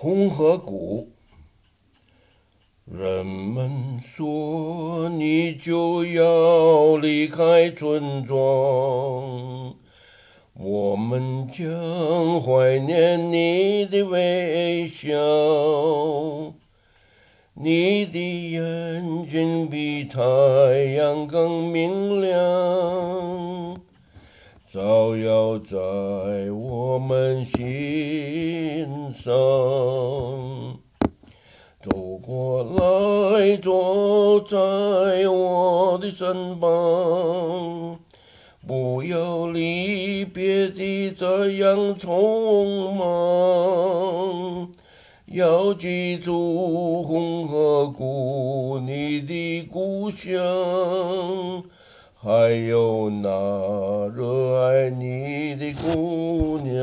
红河谷。人们说你就要离开村庄，我们将怀念你的微笑。你的眼睛比太阳更明亮，照在我们心上。走过来，坐在我的身旁，不要离别的这样匆忙。要记住红河谷，你的故乡，还有那热爱你的姑娘。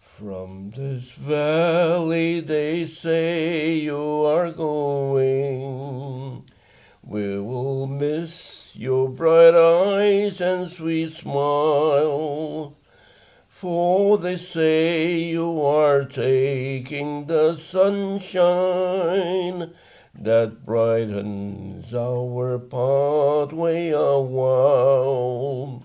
From this valley they say you are going. We will miss your bright eyes and sweet smile. For they say you are taking the sunshine that brightens our pathway a while.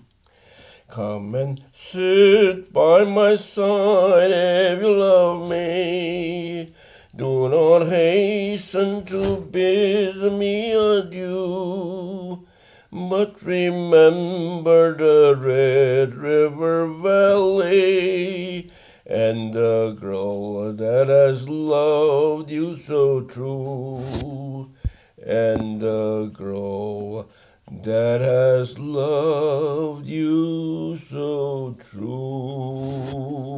Come and sit by my side if you love me. Do not hasten to bid me adieu. But remember the Red River Valley and the girl that has loved you so true. And the girl that has loved you so true.